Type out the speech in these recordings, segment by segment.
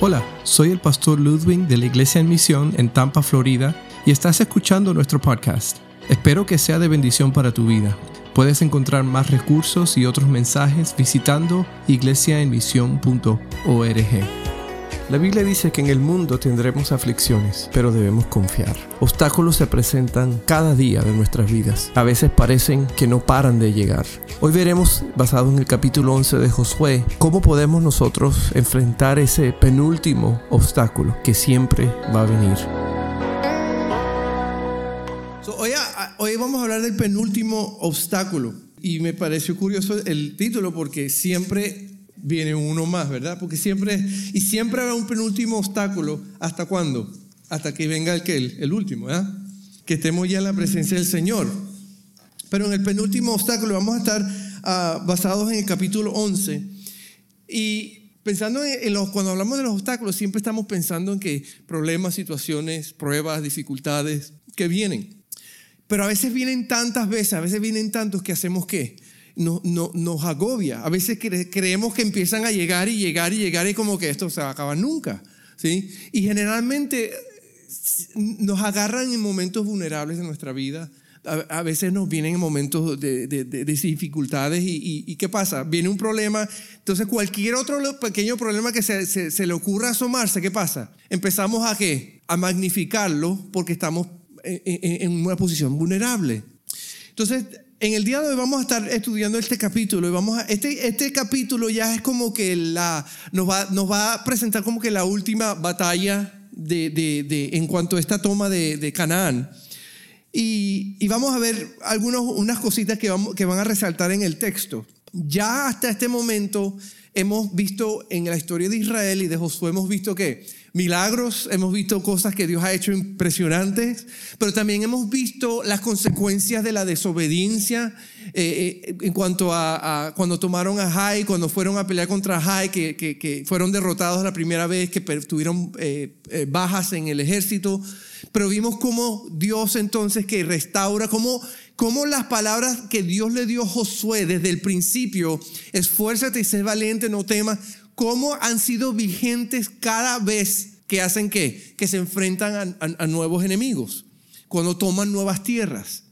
Hola, soy el pastor Ludwig de la Iglesia en Misión en Tampa, Florida, y estás escuchando nuestro podcast. Espero que sea de bendición para tu vida. Puedes encontrar más recursos y otros mensajes visitando iglesiaenmisión.org. La Biblia dice que en el mundo tendremos aflicciones, pero debemos confiar. Obstáculos se presentan cada día de nuestras vidas. A veces parecen que no paran de llegar. Hoy veremos, basado en el capítulo 11 de Josué, cómo podemos nosotros enfrentar ese penúltimo obstáculo que siempre va a venir. hoy, hoy vamos a hablar del penúltimo obstáculo. Y me pareció curioso el título porque siempre viene uno más, ¿verdad? Porque siempre, y siempre habrá un penúltimo obstáculo. ¿Hasta cuándo? Hasta que venga el el, último, ¿verdad? Que estemos ya en la presencia del Señor. Pero en el penúltimo obstáculo vamos a estar ah, basados en el capítulo 11. Y pensando en, los, cuando hablamos de los obstáculos, siempre estamos pensando en que problemas, situaciones, pruebas, dificultades que vienen. Pero a veces vienen tantas veces, a veces vienen tantos que hacemos qué? No, no, nos agobia. A veces creemos que empiezan a llegar y llegar y llegar y como que esto se va a acabar nunca. ¿sí? Y generalmente nos agarran en momentos vulnerables de nuestra vida. A, veces nos vienen en momentos de, dificultades y, ¿qué pasa? Viene un problema, entonces cualquier otro pequeño problema que se, se, le ocurra asomarse, ¿qué pasa? Empezamos a qué? A magnificarlo porque estamos en, en una posición vulnerable. Entonces, en el día de hoy vamos a estar estudiando este capítulo vamos a, este, este capítulo ya es como que la, nos, va, nos va a presentar como que la última batalla de, de, en cuanto a esta toma de, de Canaán. Y, y, vamos a ver algunas unas cositas que, vamos, que van a resaltar en el texto. Ya hasta este momento hemos visto en la historia de Israel y de Josué, hemos visto que milagros, hemos visto cosas que Dios ha hecho impresionantes, pero también hemos visto las consecuencias de la desobediencia eh, eh, en cuanto a, cuando tomaron a Jai, cuando fueron a pelear contra Jai, que, fueron derrotados la primera vez, que tuvieron eh, bajas en el ejército, pero vimos cómo Dios entonces que restaura, cómo, cómo las palabras que Dios le dio a Josué desde el principio, esfuérzate y sé valiente, no temas, cómo han sido vigentes cada vez que hacen qué? Que se enfrentan a, nuevos enemigos, cuando toman nuevas tierras.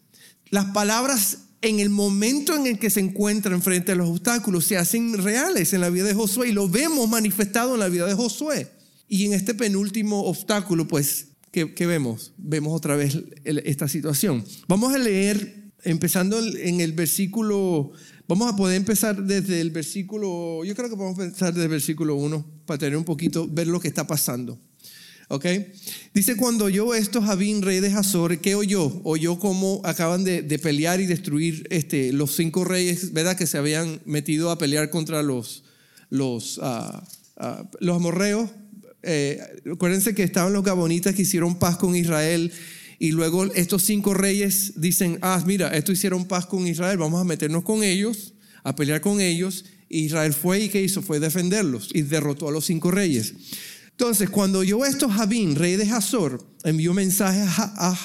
Las palabras en el momento en el que se encuentran frente a los obstáculos se hacen reales en la vida de Josué y lo vemos manifestado en la vida de Josué. Y en este penúltimo obstáculo, pues, ¿qué, vemos? Vemos otra vez esta situación. Vamos a leer, empezando en el versículo Vamos a poder empezar desde el versículo, yo creo que podemos empezar desde el versículo 1 para tener un poquito, ver lo que está pasando. ¿Ok? Dice, cuando oyó esto Javín, rey de Hazor, ¿qué oyó? Oyó cómo acaban de, pelear y destruir este, los cinco reyes, ¿verdad? Que se habían metido a pelear contra los, los, uh, los amorreos. Eh, acuérdense que estaban los gabonitas que hicieron paz con Israel y luego estos cinco reyes dicen, ah, mira, esto hicieron paz con Israel, vamos a meternos con ellos, a pelear con ellos. Israel fue y ¿qué hizo? Fue defenderlos y derrotó a los cinco reyes. Entonces, cuando oyó esto, Jabín, rey de Hazor, envió mensaje a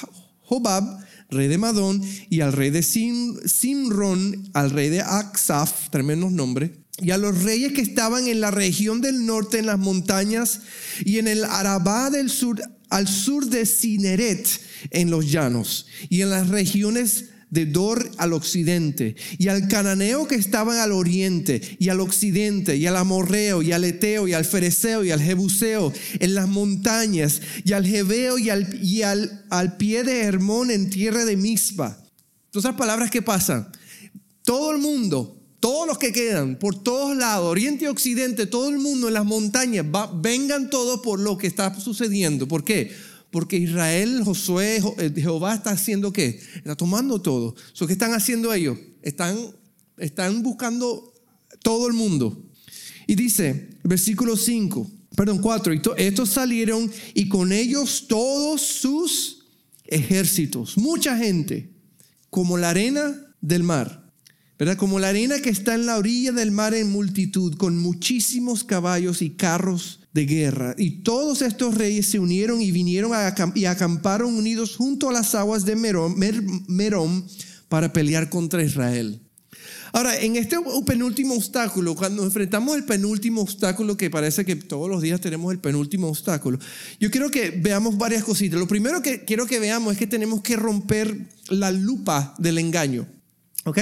Jobab, rey de Madón, y al rey de Simron, al rey de Aksaf, tremendos nombres, y a los reyes que estaban en la región del norte, en las montañas, y en el Arabá del sur, al sur de Cineret, en los llanos, y en las regiones de Dor al occidente, y al cananeo que estaban al oriente, y al occidente, y al amorreo, y al eteo, y al fereceo, y al jebuseo, en las montañas, y al jebeo, y al, y al, al pie de Hermón en tierra de. Todas esas palabras que pasan. Todo el mundo, todos los que quedan, por todos lados, oriente y occidente, todo el mundo en las montañas, vengan todos por lo que está sucediendo. ¿Por qué? Porque Israel, Josué, eh, Jehová está haciendo qué? Está tomando todo. ¿Qué están haciendo ellos? Están, están buscando todo el mundo. Y dice, versículo 5, perdón, 4, y estos salieron y con ellos todos sus ejércitos, mucha gente, como la arena del mar. ¿Verdad? Como la arena que está en la orilla del mar en multitud, con muchísimos caballos y carros de guerra. Y todos estos reyes se unieron y vinieron y acamparon unidos junto a las aguas de Merón, para pelear contra Israel. Ahora, en este penúltimo obstáculo, cuando enfrentamos el penúltimo obstáculo, que parece que todos los días tenemos el penúltimo obstáculo, yo quiero que veamos varias cositas. Lo primero que quiero que veamos es que tenemos que romper la lupa del engaño. ¿Ok?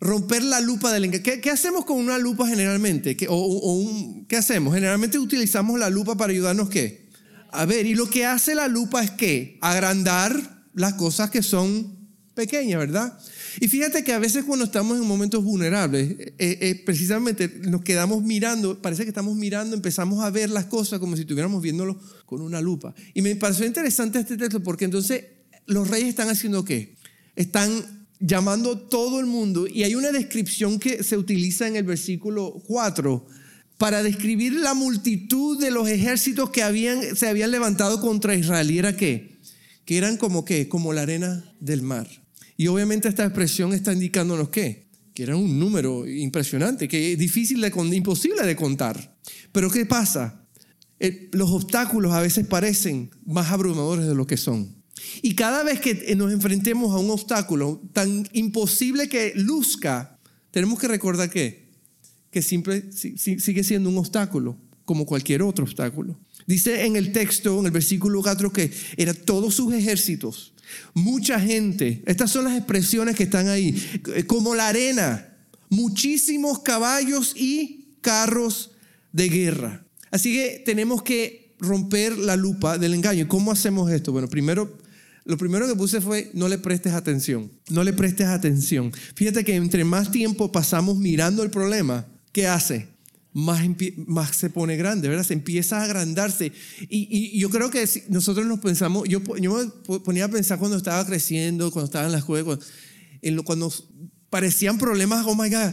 Romper la lupa del engaño. ¿Qué, hacemos con una lupa generalmente? ¿Qué, o, ¿Qué hacemos? Generalmente utilizamos la lupa para ayudarnos qué? A ver, y lo que hace la lupa es que agrandar las cosas que son pequeñas, ¿verdad? Y fíjate que a veces cuando estamos en momentos vulnerables, eh, eh, precisamente nos quedamos mirando, parece que estamos mirando, empezamos a ver las cosas como si estuviéramos viéndolo con una lupa. Y me pareció interesante este texto porque entonces los reyes están haciendo qué? Están llamando todo el mundo y hay una descripción que se utiliza en el versículo 4 para describir la multitud de los ejércitos que habían, se habían levantado contra Israel. ¿Y era qué? Que eran como qué? Como la arena del mar. Y obviamente esta expresión está indicándonos qué? Que era un número impresionante, que es difícil de, imposible de contar. Pero ¿qué pasa? Eh, los obstáculos a veces parecen más abrumadores de lo que son. Y cada vez que nos enfrentemos a un obstáculo tan imposible que luzca, tenemos que recordar que, que siempre sigue siendo un obstáculo, como cualquier otro obstáculo. Dice en el texto, en el versículo 4, que eran todos sus ejércitos Mucha gente, estas son las expresiones que están ahí, como la arena, muchísimos caballos y carros de guerra. Así que tenemos que romper la lupa del engaño. ¿Cómo hacemos esto? Bueno, primero, lo primero que puse fue no le prestes atención, no le prestes atención. Fíjate que entre más tiempo pasamos mirando el problema, ¿qué hace? más, más se pone grande, ¿verdad? Se empieza a agrandarse. Y, yo creo que nosotros nos pensamos, yo, yo me ponía a pensar cuando estaba creciendo, cuando estaba en la escuela, cuando, en cuando parecían problemas, oh my God,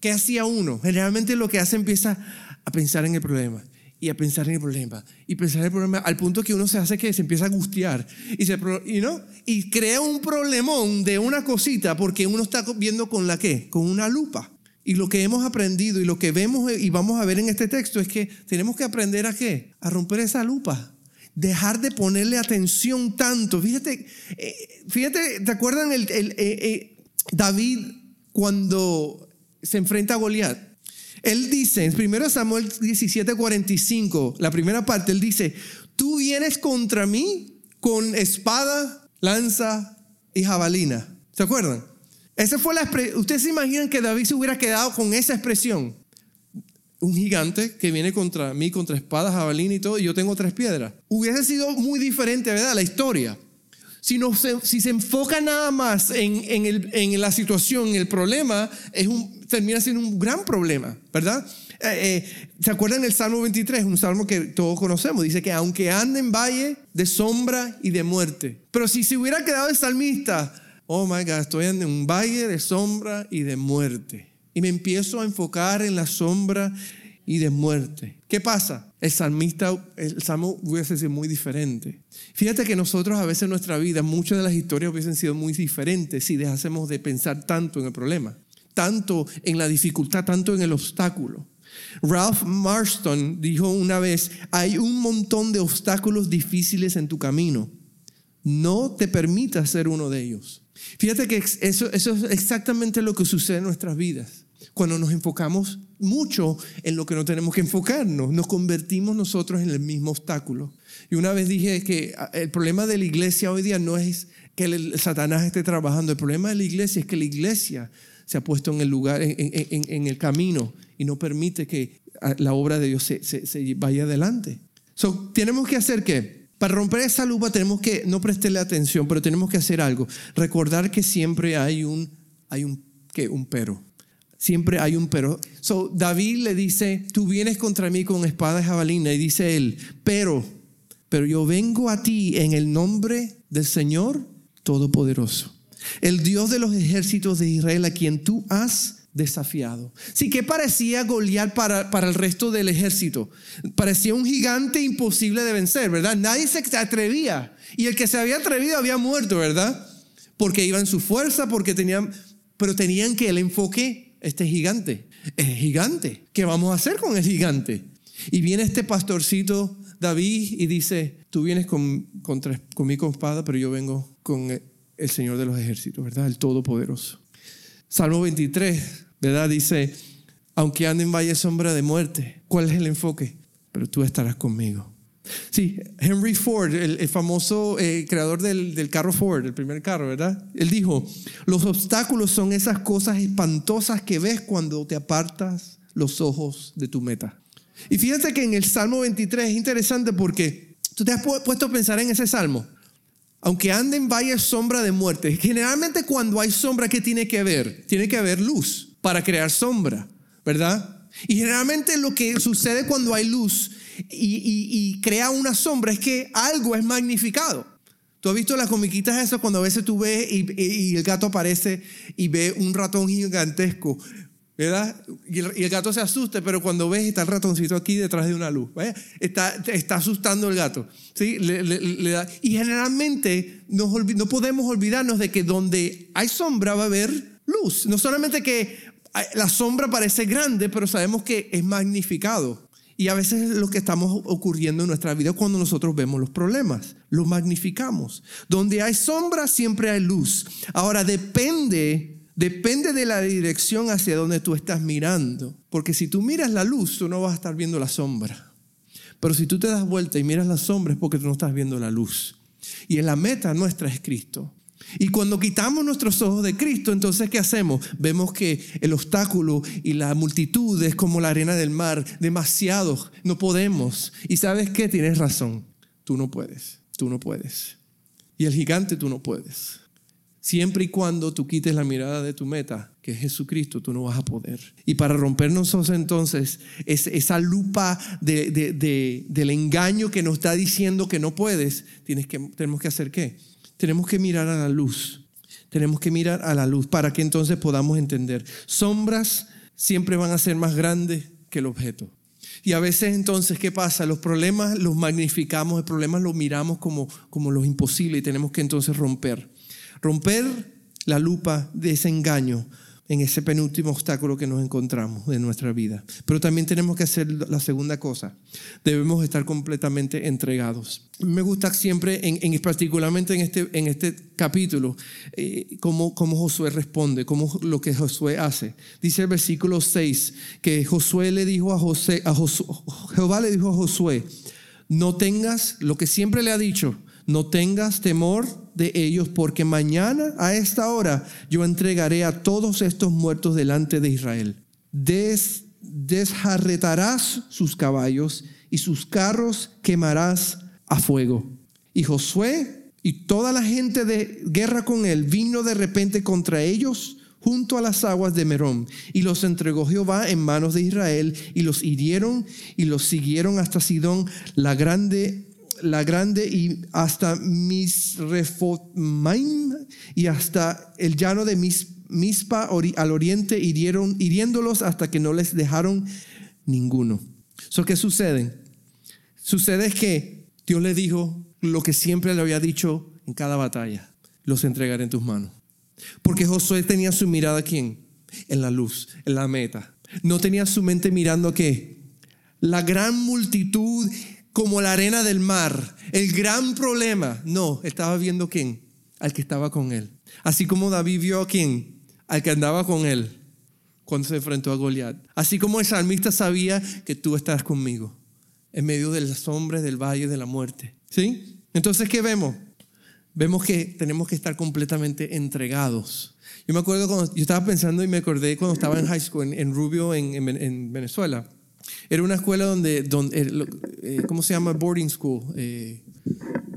¿qué hacía uno? Generalmente lo que hace empieza a pensar en el problema y a pensar en el problema y pensar en el problema al punto que uno se hace que se empieza a angustiar y, se, y, ¿no? y crea un problemón de una cosita porque uno está viendo con la qué, con una lupa. Y lo que hemos aprendido y lo que vemos y vamos a ver en este texto es que tenemos que aprender a qué? A romper esa lupa. Dejar de ponerle atención tanto. Fíjate, eh, fíjate, ¿te acuerdan el, eh, eh, David cuando se enfrenta a Goliat? Él dice, en 1 Samuel 17, 45, la primera parte, él dice, tú vienes contra mí con espada, lanza y jabalina. ¿Se acuerdan? Esa fue la Ustedes se imaginan que David se hubiera quedado con esa expresión. Un gigante que viene contra mí, contra espadas, jabalina y todo, y yo tengo tres piedras. Hubiese sido muy diferente, ¿verdad? La historia. Si, no se, si se enfoca nada más en, en, el, en la situación, en el problema, es un, termina siendo un gran problema, ¿verdad? Eh, eh, ¿Se acuerdan del Salmo 23? Un salmo que todos conocemos. Dice que aunque ande en valle de sombra y de muerte. Pero si se hubiera quedado el salmista, oh my God, estoy en un valle de sombra y de muerte. Y me empiezo a enfocar en la sombra y de muerte. ¿Qué pasa? El salmista, el salmo hubiese sido muy diferente. Fíjate que nosotros a veces en nuestra vida, muchas de las historias hubiesen sido muy diferentes si dejásemos de pensar tanto en el problema, tanto en la dificultad, tanto en el obstáculo. Ralph Marston dijo una vez, hay un montón de obstáculos difíciles en tu camino. No te permitas ser uno de ellos. Fíjate que eso, eso es exactamente lo que sucede en nuestras vidas. Cuando nos enfocamos mucho en lo que no tenemos que enfocarnos, nos convertimos nosotros en el mismo obstáculo. Y una vez dije que ah, el problema de la iglesia hoy día no es que el Satanás esté trabajando, el problema de la iglesia es que la iglesia se ha puesto en el lugar, en, el camino y no permite que ah, la obra de Dios se, se, vaya adelante. So, tenemos que hacer qué? Para romper esa lupa tenemos que no prestarle atención, pero tenemos que hacer algo. Recordar que siempre hay un, hay un, ¿qué? un pero. Siempre hay un pero. So, David le dice, tú vienes contra mí con espada y jabalina. Y dice él, pero, pero yo vengo a ti en el nombre del Señor Todopoderoso. El Dios de los ejércitos de Israel a quien tú has desafiado. Sí, ¿qué parecía Goliat para, para el resto del ejército? Parecía un gigante imposible de vencer, ¿verdad? Nadie se atrevía. Y el que se había atrevido había muerto, ¿verdad? Porque iba en su fuerza, porque tenían, pero tenían que el enfoque, este gigante, es gigante. ¿Qué vamos a hacer con el gigante? Y viene este pastorcito David y dice, tú vienes con, con mi espada, pero yo vengo con el Señor de los ejércitos, ¿verdad? El Todopoderoso. Salmo 23, ¿verdad? Dice, aunque ande en valle sombra de muerte, ¿cuál es el enfoque? Pero tú estarás conmigo. Sí, Henry Ford, el, famoso eh, creador del, del, carro Ford, el primer carro, ¿verdad? Él dijo, los obstáculos son esas cosas espantosas que ves cuando te apartas los ojos de tu meta. Y fíjate que en el Salmo 23 es interesante porque tú te has puesto a pensar en ese Salmo. Aunque ande en sombra de muerte, generalmente cuando hay sombra, ¿qué tiene que haber? Tiene que haber luz para crear sombra, ¿verdad? Y generalmente lo que sucede cuando hay luz y, crea una sombra es que algo es magnificado. Tú has visto las comiquitas eso cuando a veces tú ves y, el gato aparece y ve un ratón gigantesco, ¿verdad? Y el, gato se asusta, pero cuando ves está el ratoncito aquí detrás de una luz, Está, está asustando el gato, ¿sí? y generalmente no podemos olvidarnos de que donde hay sombra va a haber luz. No solamente que la sombra parece grande, pero sabemos que es magnificado. Y a veces es lo que estamos ocurriendo en nuestra vida cuando nosotros vemos los problemas, los magnificamos. Donde hay sombra siempre hay luz. Ahora depende, depende de la dirección hacia donde tú estás mirando, porque si tú miras la luz, tú no vas a estar viendo la sombra. Pero si tú te das vuelta y miras la sombra es porque tú no estás viendo la luz. Y en la meta nuestra es Cristo. Y cuando quitamos nuestros ojos de Cristo, entonces ¿qué hacemos? Vemos que el obstáculo y la multitud es como la arena del mar, demasiado, no podemos. Y sabes qué, tienes razón, tú no puedes, tú no puedes. Y el gigante tú no puedes. Siempre y cuando tú quites la mirada de tu meta, que es Jesucristo, tú no vas a poder. Y para rompernos entonces es esa lupa del engaño que nos está diciendo que no puedes, tienes que, tenemos que hacer qué? Tenemos que mirar a la luz. Tenemos que mirar a la luz para que entonces podamos entender. Sombras siempre van a ser más grandes que el objeto. Y a veces entonces, ¿qué pasa? Los problemas los magnificamos, el problema los miramos como, como los imposibles y tenemos que entonces romper. Romper la lupa de ese engaño en ese penúltimo obstáculo que nos encontramos en nuestra vida. Pero también tenemos que hacer la segunda cosa. Debemos estar completamente entregados. Me gusta siempre, en, particularmente en este, en este capítulo, eh, cómo, cómo, Josué responde, cómo lo que Josué hace. Dice el versículo 6 que Josué le dijo a José, a Jehová le dijo a Josué, no tengas lo que siempre le ha dicho, no tengas temor de ellos, porque mañana a esta hora yo entregaré a todos estos muertos delante de Israel. Des, desjarretarás sus caballos y sus carros quemarás a fuego. Y Josué y toda la gente de guerra con él vino de repente contra ellos junto a las aguas de Merón, y los entregó Jehová en manos de Israel, y los hirieron y los siguieron hasta Sidón, la grande la grande y hasta Misrefomaim y hasta el llano de Mispa al oriente hirieron, hiriéndolos hasta que no les dejaron ninguno. So, ¿Qué sucede? Sucede que Dios le dijo lo que siempre le había dicho en cada batalla, los entregaré en tus manos. Porque Josué tenía su mirada quién? En la luz, en la meta. No tenía su mente mirando a qué? La gran multitud como la arena del mar, el gran problema. No, estaba viendo quién, al que estaba con él. Así como David vio a quién, al que andaba con él cuando se enfrentó a Goliat. Así como el salmista sabía que tú estás conmigo en medio de las sombras del valle de la muerte. ¿Sí? Entonces, ¿qué vemos? Vemos que tenemos que estar completamente entregados. Yo me acuerdo cuando yo estaba pensando y me acordé cuando estaba en high school en, Rubio, en Venezuela. Era una escuela donde, donde eh, eh, ¿cómo se llama? Boarding school. Eh,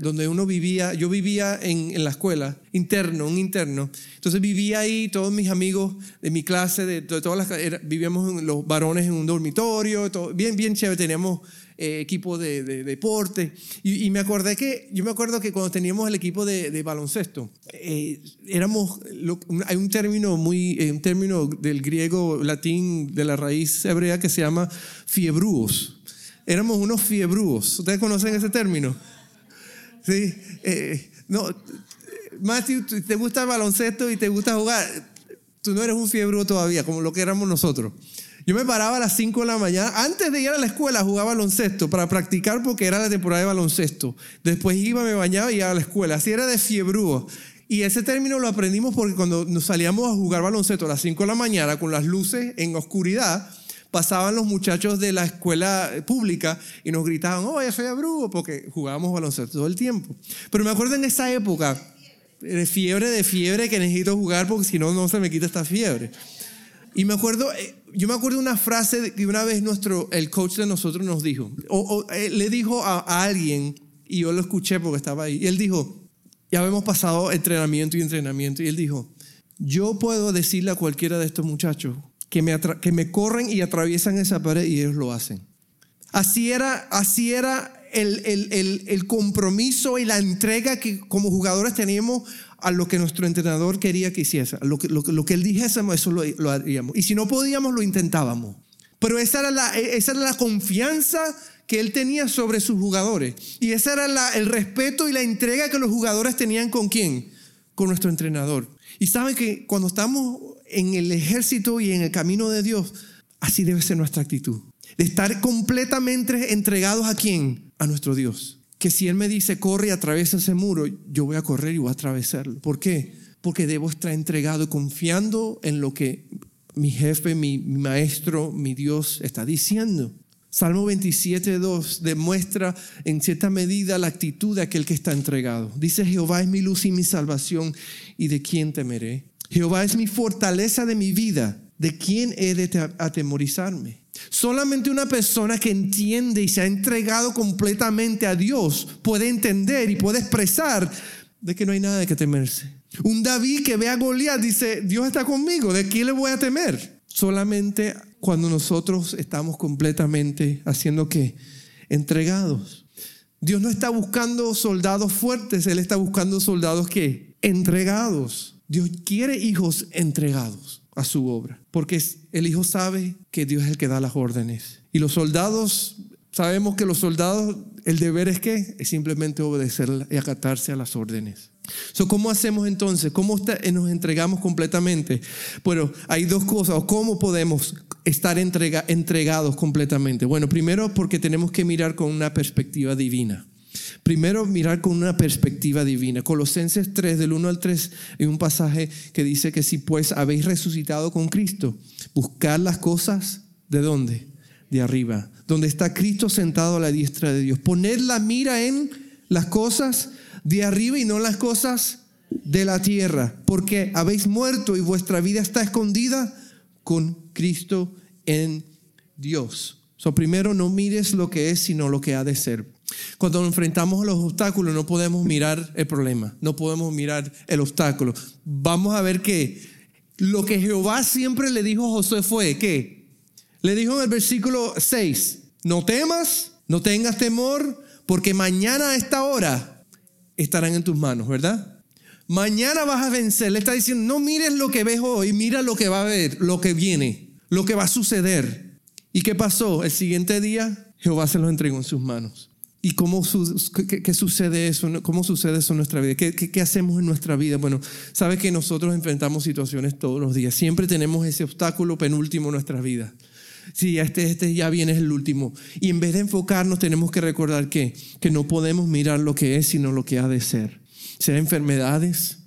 donde uno vivía, yo vivía en, en, la escuela, interno, un interno. Entonces vivía ahí, todos mis amigos de mi clase, de, todas las, vivíamos los varones en un dormitorio, bien, bien chévere, teníamos eh, equipo de, deporte. Y, me acordé que, yo me acuerdo que cuando teníamos el equipo de, baloncesto, eh, éramos, hay un término muy, eh, un término del griego latín de la raíz hebrea que se llama fiebrúos. Éramos unos fiebrúos. ¿Ustedes conocen ese término? Sí. no, Matthew, te gusta el baloncesto y te gusta jugar. Tú no eres un fiebrúo todavía, como lo que éramos nosotros. Yo me paraba a las 5 de la mañana. Antes de ir a la escuela jugaba baloncesto para practicar porque era la temporada de baloncesto. Después iba, me bañaba y iba a la escuela. Así era de fiebrúo. Y ese término lo aprendimos porque cuando nos salíamos a jugar baloncesto a las 5 de la mañana con las luces en oscuridad, pasaban los muchachos de la escuela pública y nos gritaban, oh, ya soy abrugo, porque jugábamos baloncesto todo el tiempo. Pero me acuerdo en esa época, de fiebre, de fiebre, que necesito jugar porque si no, no se me quita esta fiebre. Y me acuerdo, eh, yo me acuerdo una frase que una vez nuestro, el coach de nosotros nos dijo, o, le dijo a, a, alguien, y yo lo escuché porque estaba ahí, y él dijo, ya habíamos pasado entrenamiento y entrenamiento, y él dijo, yo puedo decirle a cualquiera de estos muchachos que me, que me corren y atraviesan esa pared y ellos lo hacen. Así era, así era el, el, el, el, compromiso y la entrega que como jugadores teníamos a lo que nuestro entrenador quería que hiciese. Lo que, lo, lo que él dijésemos, eso lo, lo, haríamos. Y si no podíamos, lo intentábamos. Pero esa era la, esa era la confianza que él tenía sobre sus jugadores. Y ese era la, el respeto y la entrega que los jugadores tenían con quién? Con nuestro entrenador. Y saben que cuando estamos en el ejército y en el camino de Dios, así debe ser nuestra actitud. De estar completamente entregados a quién? A nuestro Dios. Que si Él me dice, corre y atraviesa ese muro, yo voy a correr y voy a atravesarlo. ¿Por qué? Porque debo estar entregado confiando en lo que mi jefe, mi, maestro, mi Dios está diciendo. Salmo 27, 2 demuestra en cierta medida la actitud de aquel que está entregado. Dice, Jehová es mi luz y mi salvación, ¿y de quién temeré? Jehová es mi fortaleza de mi vida. ¿De quién he de atemorizarme? Solamente una persona que entiende y se ha entregado completamente a Dios puede entender y puede expresar de que no hay nada de que temerse. Un David que ve a Goliat dice, Dios está conmigo, ¿de quién le voy a temer? Solamente cuando nosotros estamos completamente haciendo qué? Entregados. Dios no está buscando soldados fuertes, Él está buscando soldados que entregados. Dios quiere hijos entregados a su obra, porque el hijo sabe que Dios es el que da las órdenes. Y los soldados, sabemos que los soldados, el deber es que es simplemente obedecer y acatarse a las órdenes. ¿Cómo hacemos entonces? ¿Cómo nos entregamos completamente? Bueno, hay dos cosas. ¿Cómo podemos estar entregados completamente? Bueno, primero porque tenemos que mirar con una perspectiva divina. Primero, mirar con una perspectiva divina. Colosenses 3, del 1 al 3, hay un pasaje que dice que si pues habéis resucitado con Cristo, buscar las cosas de dónde? De arriba, donde está Cristo sentado a la diestra de Dios. Poner la mira en las cosas de arriba y no las cosas de la tierra, porque habéis muerto y vuestra vida está escondida con Cristo en Dios. So, primero no mires lo que es, sino lo que ha de ser. Cuando enfrentamos a los obstáculos no podemos mirar el problema, no podemos mirar el obstáculo. Vamos a ver que lo que Jehová siempre le dijo a Josué fue que le dijo en el versículo 6, no temas, no tengas temor, porque mañana a esta hora estarán en tus manos, ¿verdad? Mañana vas a vencer. Le está diciendo, no mires lo que ves hoy, mira lo que va a ver, lo que viene, lo que va a suceder. ¿Y qué pasó? El siguiente día Jehová se los entregó en sus manos. ¿Y cómo qué, sucede eso? ¿Cómo sucede eso en nuestra vida? ¿Qué, ¿Qué, hacemos en nuestra vida? Bueno, sabe que nosotros enfrentamos situaciones todos los días. Siempre tenemos ese obstáculo penúltimo en nuestra vida. Sí, este, este ya viene el último. Y en vez de enfocarnos, tenemos que recordar que, que no podemos mirar lo que es, sino lo que ha de ser. Sea enfermedades,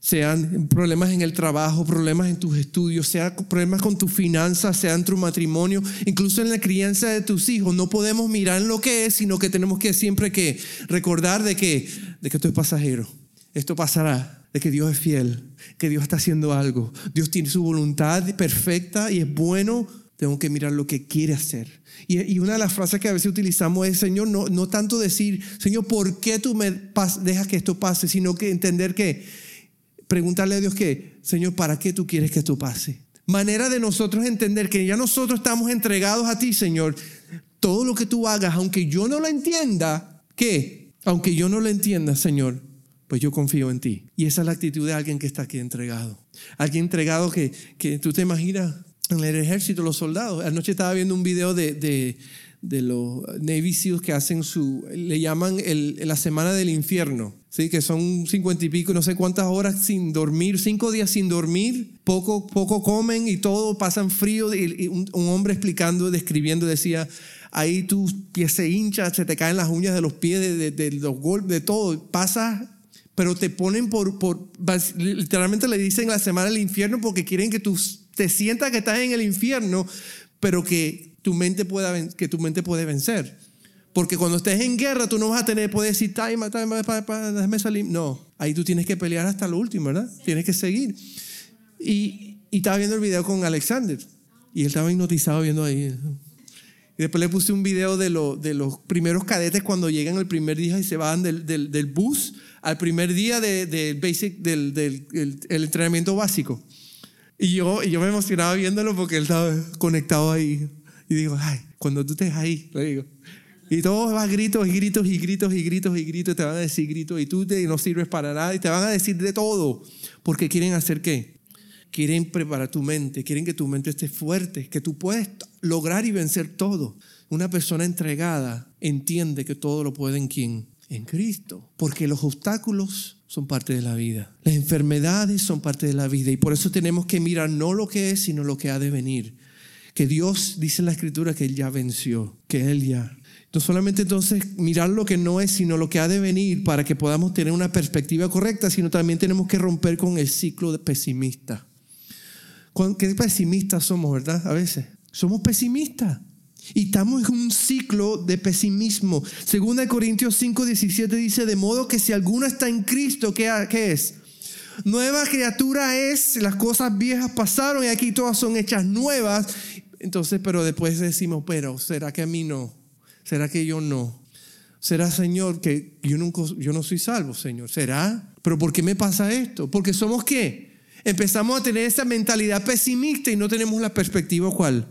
sean problemas en el trabajo, problemas en tus estudios, sean problemas con tus finanzas, sean tu matrimonio, incluso en la crianza de tus hijos. No podemos mirar lo que es, sino que tenemos que siempre que recordar de que, de que esto es pasajero. Esto pasará, de que Dios es fiel, que Dios está haciendo algo. Dios tiene su voluntad perfecta y es bueno. Tengo que mirar lo que quiere hacer. Y, una de las frases que a veces utilizamos es, Señor, no, no tanto decir, Señor, ¿por qué tú me dejas que esto pase? Sino que entender que preguntarle a Dios que, Señor, ¿para qué tú quieres que esto pase? Manera de nosotros entender que ya nosotros estamos entregados a ti, Señor. Todo lo que tú hagas, aunque yo no lo entienda, ¿qué? Aunque yo no lo entienda, Señor, pues yo confío en ti. Y esa es la actitud de alguien que está aquí entregado. Alguien entregado que, que tú te imaginas en el ejército, los soldados. Anoche estaba viendo un video de, de, de los Navy que hacen su, le llaman el, la semana del infierno. ¿sí? que son cincuenta y pico, no sé cuántas horas sin dormir, cinco días sin dormir, poco, poco comen y todo, pasan frío. Un, hombre explicando, describiendo, decía, ahí tus pies se hinchan, se te caen las uñas de los pies, de, de, los golpes, de todo, pasas pero te ponen por, por, literalmente le dicen la semana del infierno porque quieren que tú te sientas que estás en el infierno, pero que tu mente pueda, que tu mente puede vencer. Porque cuando estés en guerra, tú no vas a tener, poder decir, time, time, déjame salir. No, ahí tú tienes que pelear hasta lo último, ¿verdad? Tienes que seguir. Y, estaba viendo el video con Alexander. Y él estaba hipnotizado viendo ahí. Y después le puse un video de, lo, de los primeros cadetes cuando llegan el primer día y se van del, del, bus al primer día de, de basic, del, del el, entrenamiento básico. Y yo, y yo me emocionaba viéndolo porque él estaba conectado ahí. Y digo, ay, cuando tú estés ahí, le digo. Y todo va gritos y gritos y gritos y gritos y gritos. Te van a decir gritos y tú te, no sirves para nada. Y te van a decir de todo. Porque quieren hacer qué? quieren preparar tu mente, quieren que tu mente esté fuerte, que tú puedes lograr y vencer todo. Una persona entregada entiende que todo lo puede en quién? En Cristo. Porque los obstáculos son parte de la vida. Las enfermedades son parte de la vida. Y por eso tenemos que mirar no lo que es, sino lo que ha de venir. Que Dios dice en la Escritura que Él ya venció, que Él ya no solamente entonces mirar lo que no es, sino lo que ha de venir para que podamos tener una perspectiva correcta, sino también tenemos que romper con el ciclo de pesimista. Qué pesimistas somos, ¿verdad? A veces. Somos pesimistas. Y estamos en un ciclo de pesimismo. Segunda de Corintios 5, 17 dice, de modo que si alguno está en Cristo, ¿qué, ¿qué, es? Nueva criatura es, las cosas viejas pasaron y aquí todas son hechas nuevas. Entonces, pero después decimos, pero ¿será que a mí no? ¿Será que yo no? ¿Será, Señor, que yo, nunca, yo no soy salvo, Señor? ¿Será? ¿Pero por qué me pasa esto? Porque somos qué? empezamos a tener esa mentalidad pesimista y no tenemos la perspectiva cuál?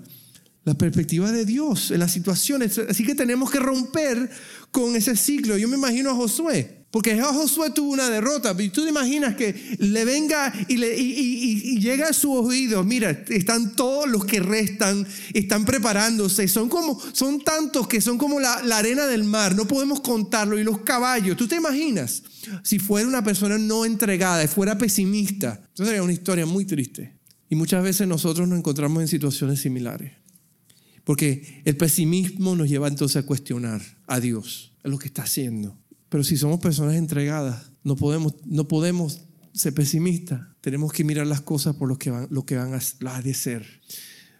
La perspectiva de Dios en las situaciones. Así que tenemos que romper con ese ciclo. Yo me imagino a Josué. Porque Josué tuvo una derrota. Y tú te imaginas que le venga y, le, y, llega a su oído. Mira, están todos los que restan, están preparándose. Son como, son tantos que son como la, la arena del mar. No podemos contarlo. Y los caballos. ¿Tú te imaginas? Si fuera una persona no entregada, fuera pesimista. Eso sería una historia muy triste. Y muchas veces nosotros nos encontramos en situaciones similares. Porque el pesimismo nos lleva entonces a cuestionar a Dios, a lo que está haciendo. Pero si somos personas entregadas, no podemos, no podemos ser pesimistas. Tenemos que mirar las cosas por lo que van, lo que van a, ser.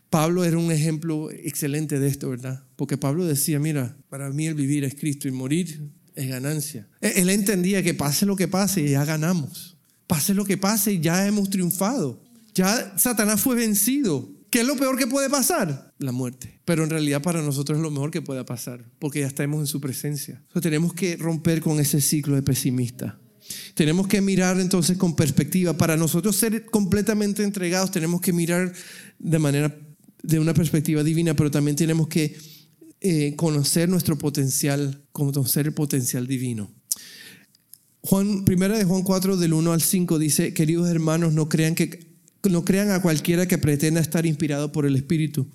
Pablo era un ejemplo excelente de esto, ¿verdad? Porque Pablo decía, mira, para mí el vivir es Cristo y morir es ganancia. Él entendía que pase lo que pase, ya ganamos. Pase lo que pase, ya hemos triunfado. Ya Satanás fue vencido. ¿Qué es lo peor que puede pasar? La muerte. Pero en realidad para nosotros es lo mejor que pueda pasar, porque ya estamos en su presencia. Tenemos que romper con ese ciclo de pesimista. Tenemos que mirar entonces con perspectiva. Para nosotros ser completamente entregados, tenemos que mirar de manera, de una perspectiva divina, pero también tenemos que eh, conocer nuestro potencial, conocer el potencial divino. Juan, primera de Juan 4, del 1 al 5, dice, queridos hermanos, no crean que no crean a cualquiera que pretenda estar inspirado por el Espíritu,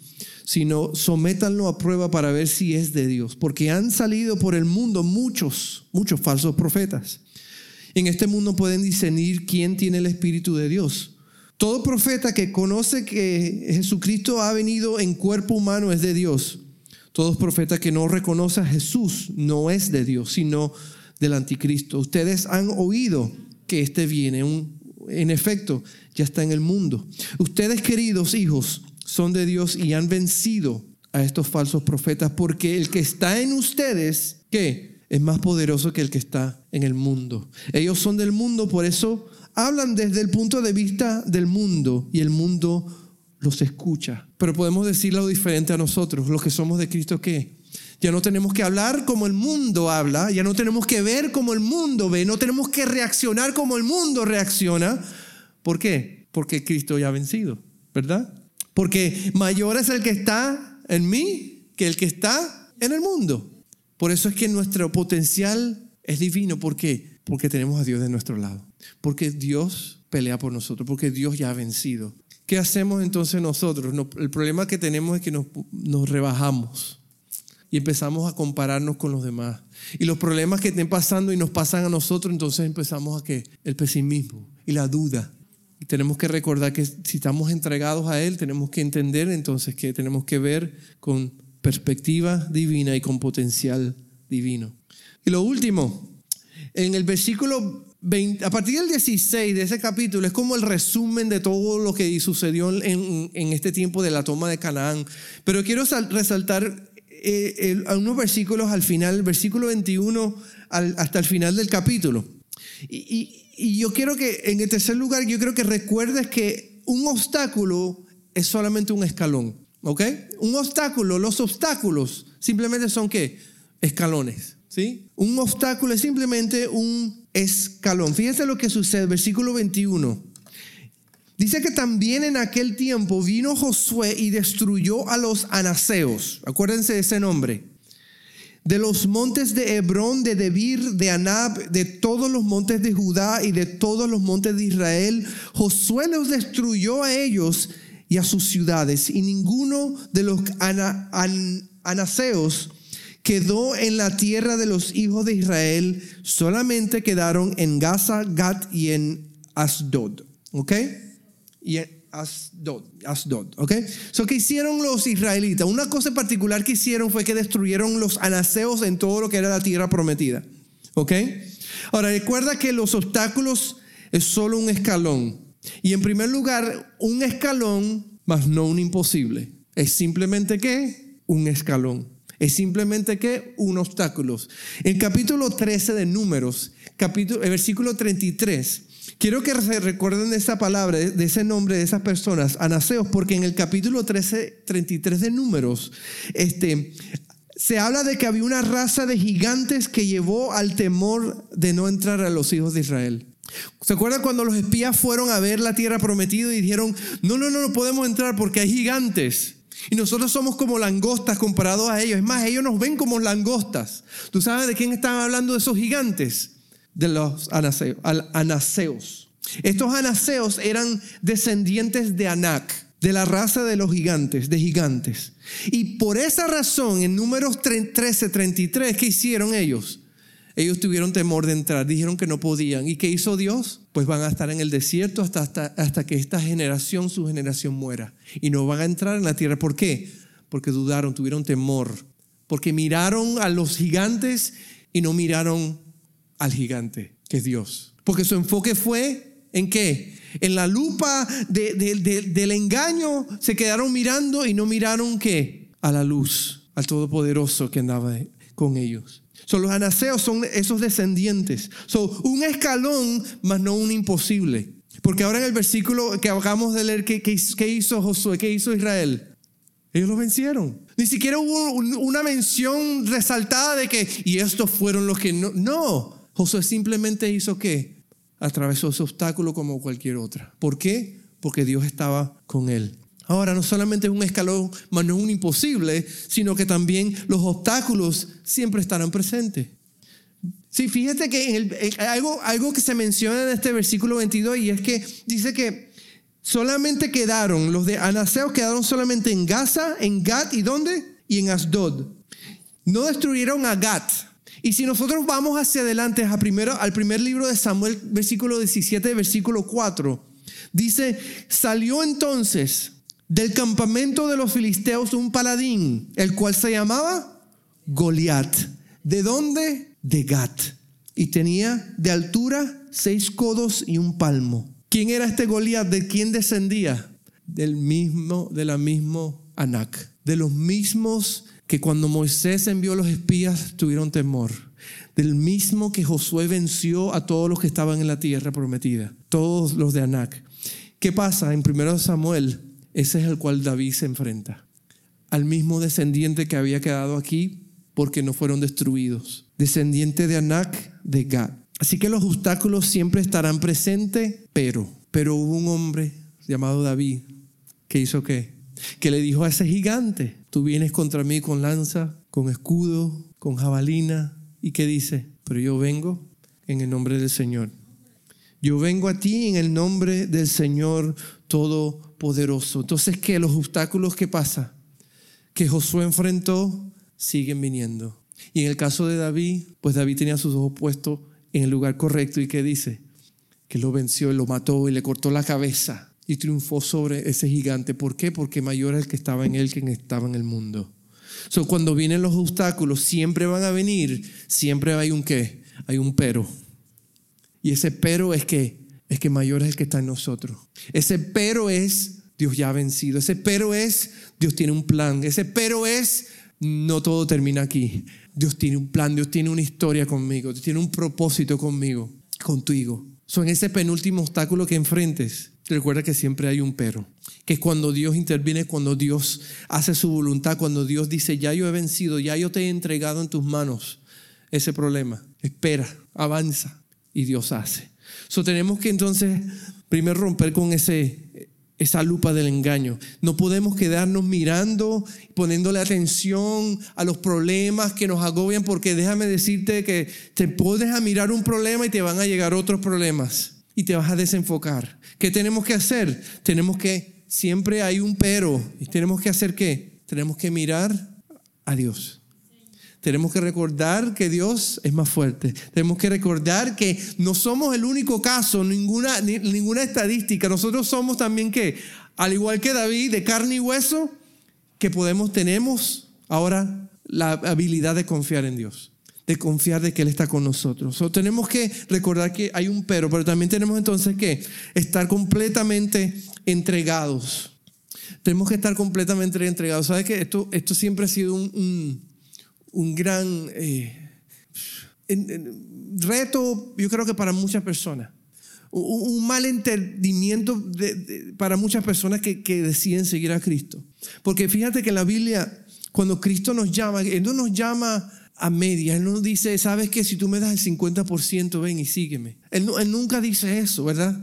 sino sométanlo a prueba para ver si es de Dios, porque han salido por el mundo muchos, muchos falsos profetas. En este mundo pueden discernir quién tiene el Espíritu de Dios. Todo profeta que conoce que Jesucristo ha venido en cuerpo humano es de Dios. Todo profeta que no reconoce a Jesús no es de Dios, sino del anticristo. Ustedes han oído que este viene, un, en efecto, ya está en el mundo. Ustedes, queridos hijos, son de Dios y han vencido a estos falsos profetas, porque el que está en ustedes, ¿qué? Es más poderoso que el que está en el mundo. Ellos son del mundo, por eso hablan desde el punto de vista del mundo y el mundo los escucha. Pero podemos decirlo diferente a nosotros, los que somos de Cristo, ¿qué? Ya no tenemos que hablar como el mundo habla, ya no tenemos que ver como el mundo ve, no tenemos que reaccionar como el mundo reacciona, ¿Por qué? Porque Cristo ya ha vencido, ¿verdad? Porque mayor es el que está en mí que el que está en el mundo. Por eso es que nuestro potencial es divino. ¿Por qué? Porque tenemos a Dios de nuestro lado. Porque Dios pelea por nosotros, porque Dios ya ha vencido. ¿Qué hacemos entonces nosotros? el problema que tenemos es que nos, nos rebajamos y empezamos a compararnos con los demás. Y los problemas que estén pasando y nos pasan a nosotros, entonces empezamos a que el pesimismo y la duda tenemos que recordar que si estamos entregados a Él, tenemos que entender entonces que tenemos que ver con perspectiva divina y con potencial divino. Y lo último, En el versículo 20, a partir del 16 de ese capítulo es como el resumen de todo lo que sucedió en, este tiempo de la toma de Canaán. Pero quiero resaltar eh, unos versículos al final, el versículo 21 hasta el final del capítulo. Y, y yo quiero que, en el tercer lugar, yo quiero que recuerdes que un obstáculo es solamente un escalón. ¿Ok? Un obstáculo, los obstáculos simplemente son qué? Escalones. ¿Sí? Un obstáculo es simplemente un escalón. Fíjense lo que sucede, versículo 21. Dice que también en aquel tiempo vino Josué y destruyó a los anaseos. Acuérdense de ese nombre. De los montes de Hebrón, de Debir, de Anab, de todos los montes de Judá y de todos los montes de Israel. Josué los destruyó a ellos y a sus ciudades, y ninguno de los anaseos quedó en la tierra de los hijos de Israel, solamente quedaron en Gaza, Gat y en Asdod. ¿Ok? Y Asdod, Asdod, ¿ok? So, ¿qué hicieron los israelitas? Una cosa en particular que hicieron fue que destruyeron los anaseos en todo lo que era la tierra prometida, ¿ok? Ahora, recuerda que los obstáculos es solo un escalón. Y en primer lugar, un escalón, más no un imposible. Es simplemente que un escalón. Es simplemente que un obstáculo. El capítulo 13 de Números, capítulo, el versículo 33, quiero que se recuerden de esa palabra, de ese nombre de esas personas, anaseos, porque en el capítulo 13, 33 de Números, este, se habla de que había una raza de gigantes que llevó al temor de no entrar a los hijos de Israel. ¿Se acuerdan cuando los espías fueron a ver la tierra prometida y dijeron, no, no, no, no podemos entrar porque hay gigantes? Y nosotros somos como langostas comparados a ellos. Es más, ellos nos ven como langostas. ¿Tú sabes de quién están hablando esos gigantes? De los anaseos. Estos anaseos eran descendientes de Anac, de la raza de los gigantes, de gigantes. Y por esa razón, en números 13, 33, ¿qué hicieron ellos? Ellos tuvieron temor de entrar, dijeron que no podían. ¿Y qué hizo Dios? Pues van a estar en el desierto hasta, hasta, hasta que esta generación, su generación muera. Y no van a entrar en la tierra. ¿Por qué? Porque dudaron, tuvieron temor. Porque miraron a los gigantes y no miraron al gigante, que es Dios. Porque su enfoque fue en qué? En la lupa del engaño se quedaron mirando y no miraron qué? A la luz, al Todopoderoso que andaba con ellos. Son los anaseos son esos descendientes. Son un escalón, más no un imposible. Porque ahora en el versículo que acabamos de leer, ¿qué, hizo Josué? ¿Qué hizo Israel? Ellos lo vencieron. Ni siquiera hubo una mención resaltada de que, y estos fueron los que no. No, Josué simplemente hizo qué? Atravesó ese obstáculo como cualquier otra. ¿Por qué? Porque Dios estaba con él. Ahora, no solamente es un escalón, más no es un imposible, sino que también los obstáculos siempre estarán presentes. Sí, fíjate que algo, algo que se menciona en este versículo 22 y es que dice que solamente quedaron, los de Anaseo quedaron solamente en Gaza, en Gat y ¿dónde? Y en Asdod. No destruyeron a Gat. Y si nosotros vamos hacia adelante a primero, al primer libro de Samuel, versículo 17, versículo 4, dice, salió entonces del campamento de los filisteos un paladín, el cual se llamaba Goliat. ¿De dónde? De Gat. Y tenía de altura seis codos y un palmo. ¿Quién era este Goliat? ¿De quién descendía? Del mismo, de la mismo Anac. De los mismos que cuando Moisés envió a los espías tuvieron temor. Del mismo que Josué venció a todos los que estaban en la tierra prometida. Todos los de Anac. ¿Qué pasa en 1 Samuel ese es el cual David se enfrenta. Al mismo descendiente que había quedado aquí porque no fueron destruidos. Descendiente de Anac, de Gad. Así que los obstáculos siempre estarán presentes, pero, pero hubo un hombre llamado David que hizo qué? Que le dijo a ese gigante, tú vienes contra mí con lanza, con escudo, con jabalina, y qué dice, pero yo vengo en el nombre del Señor. Yo vengo a ti en el nombre del Señor todo poderoso. Entonces, ¿qué? Los obstáculos que pasa, que Josué enfrentó, siguen viniendo. Y en el caso de David, pues David tenía sus ojos puestos en el lugar correcto y ¿qué dice? Que lo venció y lo mató y le cortó la cabeza y triunfó sobre ese gigante. ¿Por qué? Porque mayor es el que estaba en él que estaba en el mundo. So, cuando vienen los obstáculos, siempre van a venir, siempre hay un qué, hay un pero. Y ese pero es que es que mayor es el que está en nosotros. Ese pero es Dios ya ha vencido. Ese pero es Dios tiene un plan. Ese pero es no todo termina aquí. Dios tiene un plan, Dios tiene una historia conmigo, Dios tiene un propósito conmigo, contigo. Son ese penúltimo obstáculo que enfrentes. Recuerda que siempre hay un pero, que cuando Dios interviene, cuando Dios hace su voluntad, cuando Dios dice, ya yo he vencido, ya yo te he entregado en tus manos ese problema. Espera, avanza y Dios hace. So tenemos que entonces primero romper con ese esa lupa del engaño. No podemos quedarnos mirando, poniéndole atención a los problemas que nos agobian, porque déjame decirte que te puedes a mirar un problema y te van a llegar otros problemas y te vas a desenfocar. ¿Qué tenemos que hacer? Tenemos que, siempre hay un pero, y tenemos que hacer qué? Tenemos que mirar a Dios. Tenemos que recordar que Dios es más fuerte. Tenemos que recordar que no somos el único caso, ninguna, ninguna estadística. Nosotros somos también que, al igual que David, de carne y hueso, que podemos, tenemos ahora la habilidad de confiar en Dios, de confiar de que Él está con nosotros. So, tenemos que recordar que hay un pero, pero también tenemos entonces que estar completamente entregados. Tenemos que estar completamente entregados. ¿Sabes que esto, esto siempre ha sido un un gran eh, reto, yo creo que para muchas personas. Un, mal entendimiento para muchas personas que, que deciden seguir a Cristo. Porque fíjate que en la Biblia, cuando Cristo nos llama, Él no nos llama a media. Él no dice, sabes que si tú me das el 50%, ven y sígueme. Él, nunca dice eso, ¿verdad?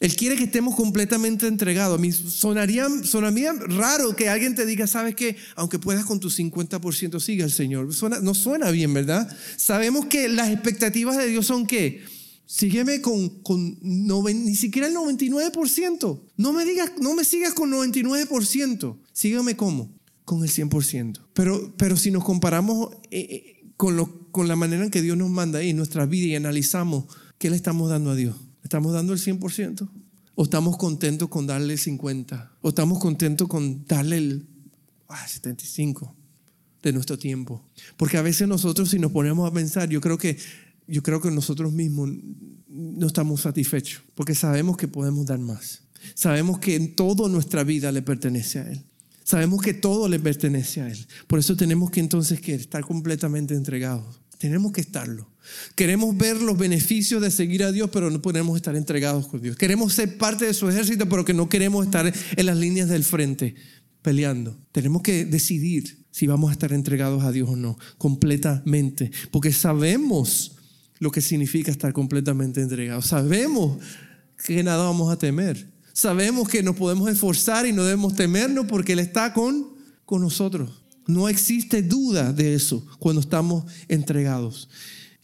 Él quiere que estemos completamente entregados. A mí sonaría, sonaría raro que alguien te diga, sabes que aunque puedas con tu 50% siga al Señor. no suena bien, ¿verdad? Sabemos que las expectativas de Dios son que sígueme con, con ni siquiera el 99%. No me digas, no me sigas con 99%. Sígueme cómo? Con el 100%. Pero, pero si nos comparamos eh, eh, con, lo, con la manera en que Dios nos manda en nuestra vida y analizamos qué le estamos dando a Dios ¿Estamos dando el 100%? ¿O estamos contentos con darle el 50%? ¿O estamos contentos con darle el 75% ah, de nuestro tiempo? Porque a veces nosotros si nos ponemos a pensar, yo creo que, yo creo que nosotros mismos no estamos satisfechos, porque sabemos que podemos dar más. Sabemos que en toda nuestra vida le pertenece a Él. Sabemos que todo le pertenece a Él. Por eso tenemos que entonces que estar completamente entregados. Tenemos que estarlo. Queremos ver los beneficios de seguir a Dios, pero no podemos estar entregados con Dios. Queremos ser parte de su ejército, pero que no queremos estar en las líneas del frente peleando. Tenemos que decidir si vamos a estar entregados a Dios o no, completamente, porque sabemos lo que significa estar completamente entregados. Sabemos que nada vamos a temer. Sabemos que nos podemos esforzar y no debemos temernos porque Él está con, con nosotros. No existe duda de eso cuando estamos entregados.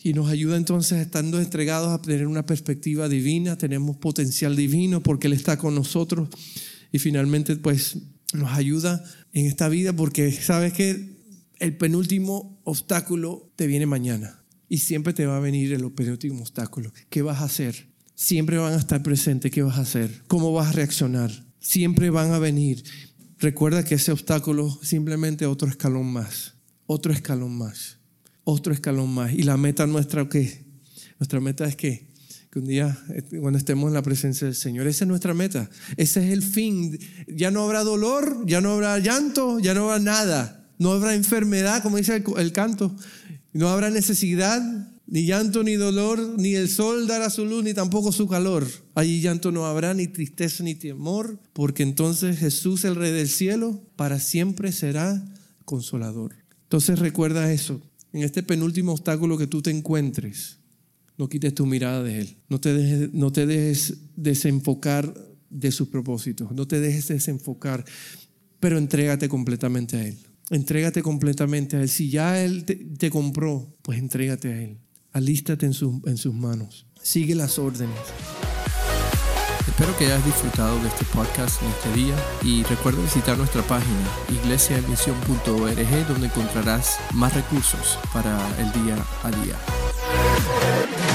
Y nos ayuda entonces, estando entregados, a tener una perspectiva divina, tenemos potencial divino porque Él está con nosotros. Y finalmente, pues nos ayuda en esta vida porque sabes que el penúltimo obstáculo te viene mañana. Y siempre te va a venir el penúltimo obstáculo. ¿Qué vas a hacer? Siempre van a estar presentes. ¿Qué vas a hacer? ¿Cómo vas a reaccionar? Siempre van a venir. Recuerda que ese obstáculo simplemente otro escalón más. Otro escalón más otro escalón más. Y la meta nuestra, ¿qué? Nuestra meta es que, que un día, cuando estemos en la presencia del Señor, esa es nuestra meta. Ese es el fin. Ya no habrá dolor, ya no habrá llanto, ya no habrá nada. No habrá enfermedad, como dice el canto. No habrá necesidad, ni llanto, ni dolor, ni el sol dará su luz, ni tampoco su calor. Allí llanto no habrá, ni tristeza, ni temor, porque entonces Jesús, el Rey del cielo, para siempre será consolador. Entonces recuerda eso, en este penúltimo obstáculo que tú te encuentres, no quites tu mirada de Él. No te dejes, no te dejes desenfocar de sus propósitos. No te dejes desenfocar, pero entrégate completamente a Él. Entrégate completamente a Él. Si ya Él te, compró, pues entrégate a Él. Alístate en, en sus manos. Sigue las órdenes. Espero que hayas disfrutado de este podcast en este día y recuerda visitar nuestra página iglesiaemisión.org donde encontrarás más recursos para el día a día.